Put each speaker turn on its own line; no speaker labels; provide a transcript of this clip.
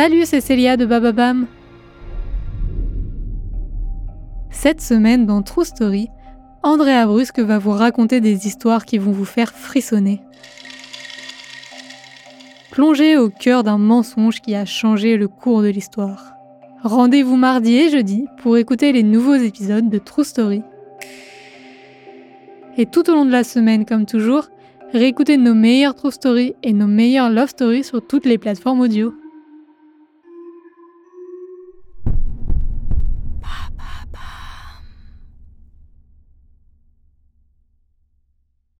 Salut, c'est Célia de Bababam. Cette semaine dans True Story, Andrea Brusque va vous raconter des histoires qui vont vous faire frissonner. Plongez au cœur d'un mensonge qui a changé le cours de l'histoire. Rendez-vous mardi et jeudi pour écouter les nouveaux épisodes de True Story. Et tout au long de la semaine, comme toujours, réécoutez nos meilleures True Story et nos meilleures Love Stories sur toutes les plateformes audio.